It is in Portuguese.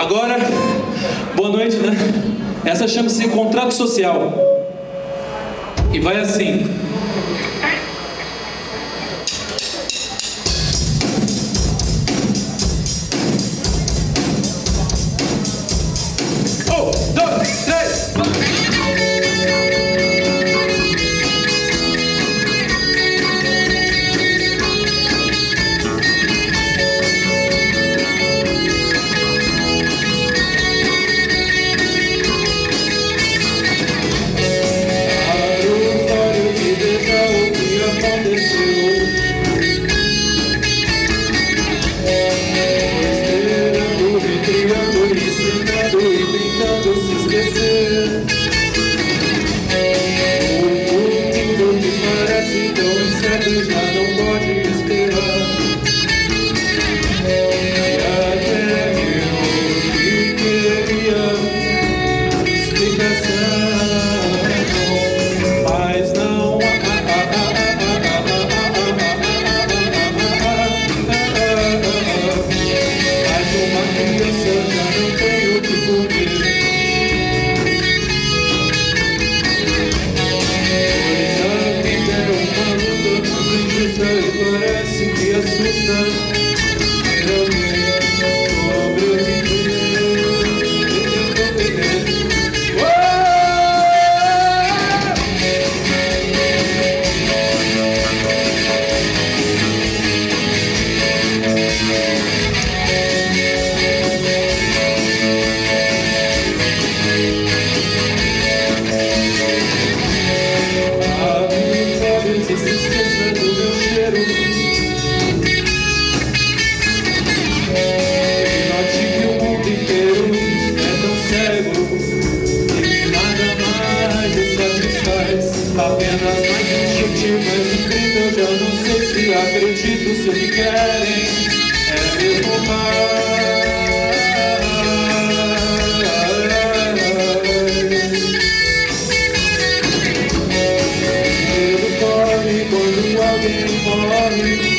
Agora, boa noite, né? Essa chama-se contrato social. E vai assim. Dear sister. mas incrível, eu já não sei se acredito, se me querem, é mesmo mais. Quando alguém morre